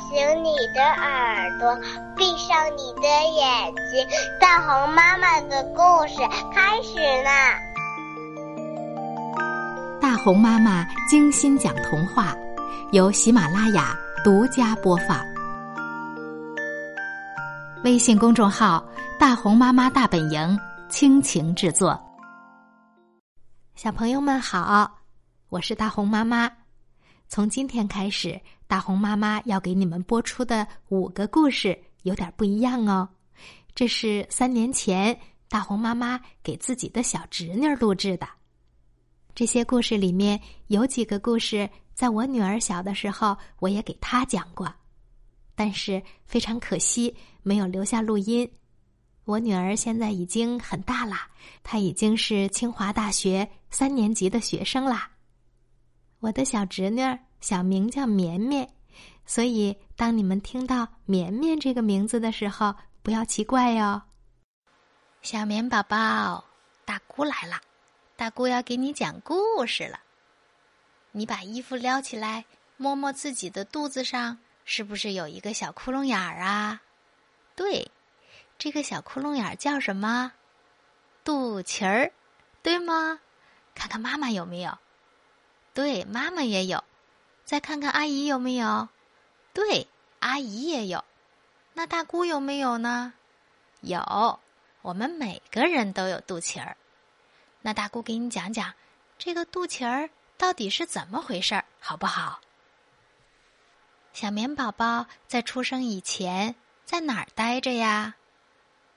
醒你的耳朵，闭上你的眼睛，大红妈妈的故事开始啦！大红妈妈精心讲童话，由喜马拉雅独家播放。微信公众号“大红妈妈大本营”倾情制作。小朋友们好，我是大红妈妈。从今天开始，大红妈妈要给你们播出的五个故事有点不一样哦。这是三年前大红妈妈给自己的小侄女录制的。这些故事里面有几个故事，在我女儿小的时候我也给她讲过，但是非常可惜没有留下录音。我女儿现在已经很大了，她已经是清华大学三年级的学生啦。我的小侄女儿小名叫绵绵，所以当你们听到“绵绵”这个名字的时候，不要奇怪哟。小绵宝宝，大姑来了，大姑要给你讲故事了。你把衣服撩起来，摸摸自己的肚子上，是不是有一个小窟窿眼儿啊？对，这个小窟窿眼儿叫什么？肚脐儿，对吗？看看妈妈有没有。对，妈妈也有，再看看阿姨有没有？对，阿姨也有。那大姑有没有呢？有，我们每个人都有肚脐儿。那大姑给你讲讲，这个肚脐儿到底是怎么回事儿，好不好？小棉宝宝在出生以前在哪儿待着呀？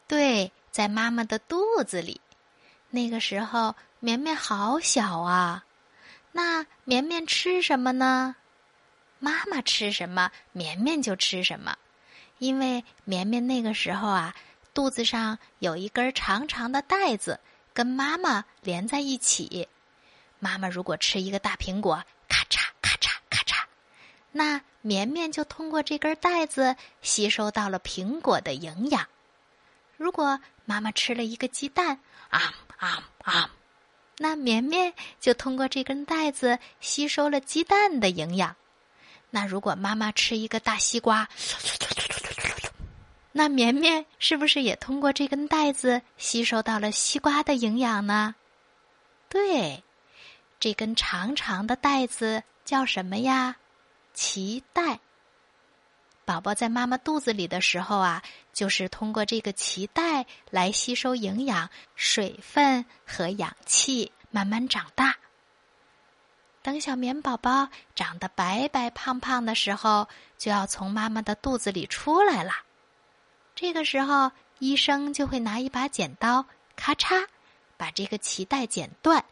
对，在妈妈的肚子里。那个时候，绵绵好小啊。那绵绵吃什么呢？妈妈吃什么，绵绵就吃什么，因为绵绵那个时候啊，肚子上有一根长长的带子，跟妈妈连在一起。妈妈如果吃一个大苹果，咔嚓咔嚓咔嚓，那绵绵就通过这根带子吸收到了苹果的营养。如果妈妈吃了一个鸡蛋，啊啊啊！那绵绵就通过这根带子吸收了鸡蛋的营养。那如果妈妈吃一个大西瓜，那绵绵是不是也通过这根带子吸收到了西瓜的营养呢？对，这根长长的带子叫什么呀？脐带。宝宝在妈妈肚子里的时候啊，就是通过这个脐带来吸收营养、水分和氧气，慢慢长大。等小棉宝宝长得白白胖胖的时候，就要从妈妈的肚子里出来了。这个时候，医生就会拿一把剪刀，咔嚓，把这个脐带剪断，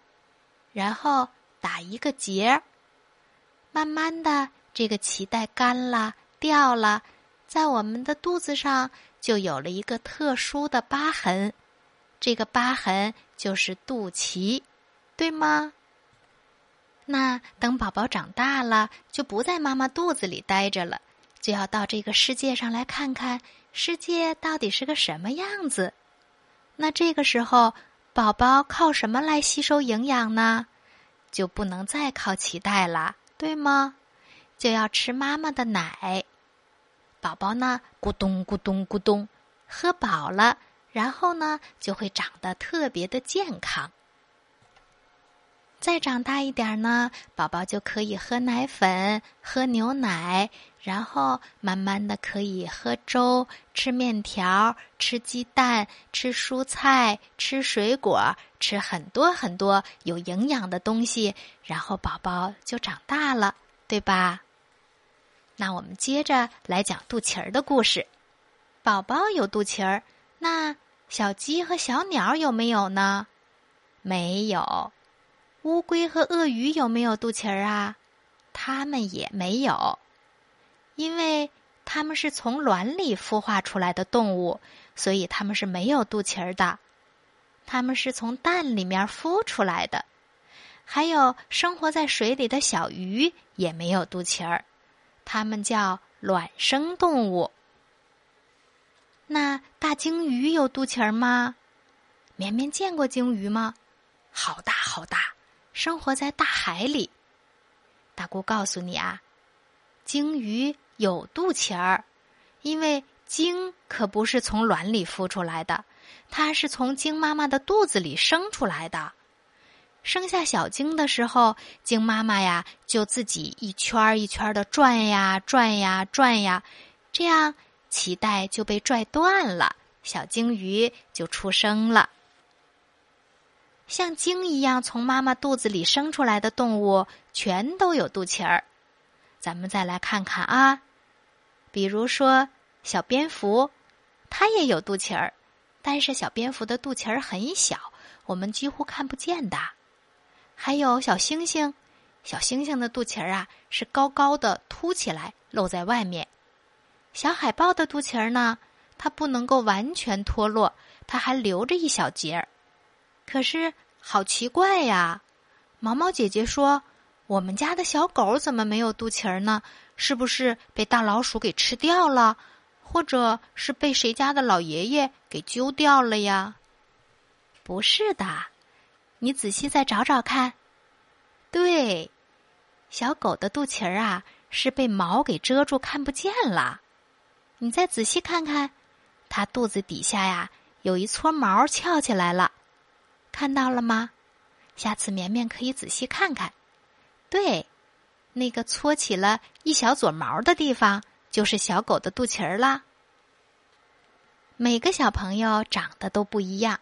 然后打一个结儿。慢慢的，这个脐带干了。掉了，在我们的肚子上就有了一个特殊的疤痕，这个疤痕就是肚脐，对吗？那等宝宝长大了，就不在妈妈肚子里待着了，就要到这个世界上来看看世界到底是个什么样子。那这个时候，宝宝靠什么来吸收营养呢？就不能再靠脐带了，对吗？就要吃妈妈的奶。宝宝呢，咕咚咕咚咕咚，喝饱了，然后呢，就会长得特别的健康。再长大一点呢，宝宝就可以喝奶粉、喝牛奶，然后慢慢的可以喝粥、吃面条、吃鸡蛋、吃蔬菜、吃水果，吃很多很多有营养的东西，然后宝宝就长大了，对吧？那我们接着来讲肚脐儿的故事。宝宝有肚脐儿，那小鸡和小鸟有没有呢？没有。乌龟和鳄鱼有没有肚脐儿啊？它们也没有，因为它们是从卵里孵化出来的动物，所以它们是没有肚脐儿的。它们是从蛋里面孵出来的。还有生活在水里的小鱼也没有肚脐儿。它们叫卵生动物。那大鲸鱼有肚脐儿吗？绵绵见过鲸鱼吗？好大好大，生活在大海里。大姑告诉你啊，鲸鱼有肚脐儿，因为鲸可不是从卵里孵出来的，它是从鲸妈妈的肚子里生出来的。生下小鲸的时候，鲸妈妈呀就自己一圈一圈的转呀转呀转呀，这样脐带就被拽断了，小鲸鱼就出生了。像鲸一样从妈妈肚子里生出来的动物，全都有肚脐儿。咱们再来看看啊，比如说小蝙蝠，它也有肚脐儿，但是小蝙蝠的肚脐儿很小，我们几乎看不见的。还有小星星，小星星的肚脐儿啊是高高的凸起来，露在外面。小海豹的肚脐儿呢，它不能够完全脱落，它还留着一小截儿。可是好奇怪呀！毛毛姐姐说：“我们家的小狗怎么没有肚脐儿呢？是不是被大老鼠给吃掉了，或者是被谁家的老爷爷给揪掉了呀？”不是的，你仔细再找找看。对，小狗的肚脐儿啊是被毛给遮住，看不见了。你再仔细看看，它肚子底下呀有一撮毛翘起来了。看到了吗？下次绵绵可以仔细看看。对，那个搓起了一小撮毛的地方，就是小狗的肚脐儿啦。每个小朋友长得都不一样，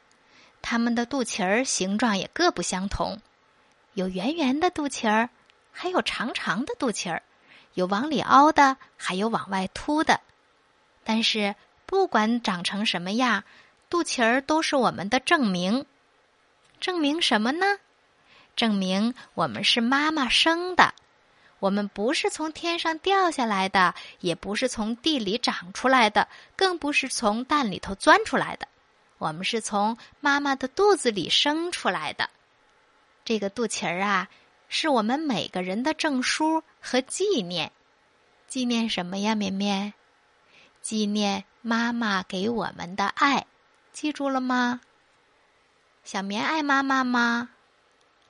它们的肚脐儿形状也各不相同，有圆圆的肚脐儿，还有长长的肚脐儿，有往里凹的，还有往外凸的。但是不管长成什么样，肚脐儿都是我们的证明。证明什么呢？证明我们是妈妈生的，我们不是从天上掉下来的，也不是从地里长出来的，更不是从蛋里头钻出来的，我们是从妈妈的肚子里生出来的。这个肚脐儿啊，是我们每个人的证书和纪念。纪念什么呀，绵绵？纪念妈妈给我们的爱，记住了吗？小绵爱妈妈吗？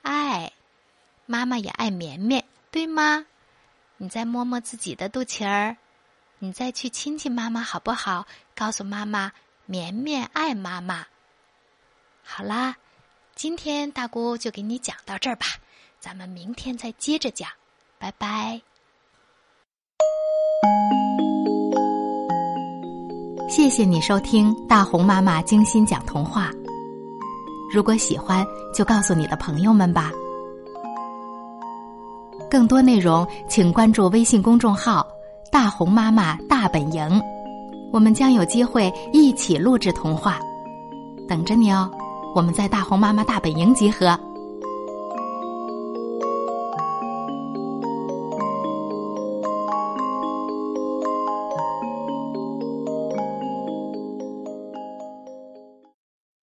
爱，妈妈也爱绵绵，对吗？你再摸摸自己的肚脐儿，你再去亲亲妈妈好不好？告诉妈妈，绵绵爱妈妈。好啦，今天大姑就给你讲到这儿吧，咱们明天再接着讲，拜拜。谢谢你收听大红妈妈精心讲童话。如果喜欢，就告诉你的朋友们吧。更多内容，请关注微信公众号“大红妈妈大本营”，我们将有机会一起录制童话，等着你哦。我们在大红妈妈大本营集合。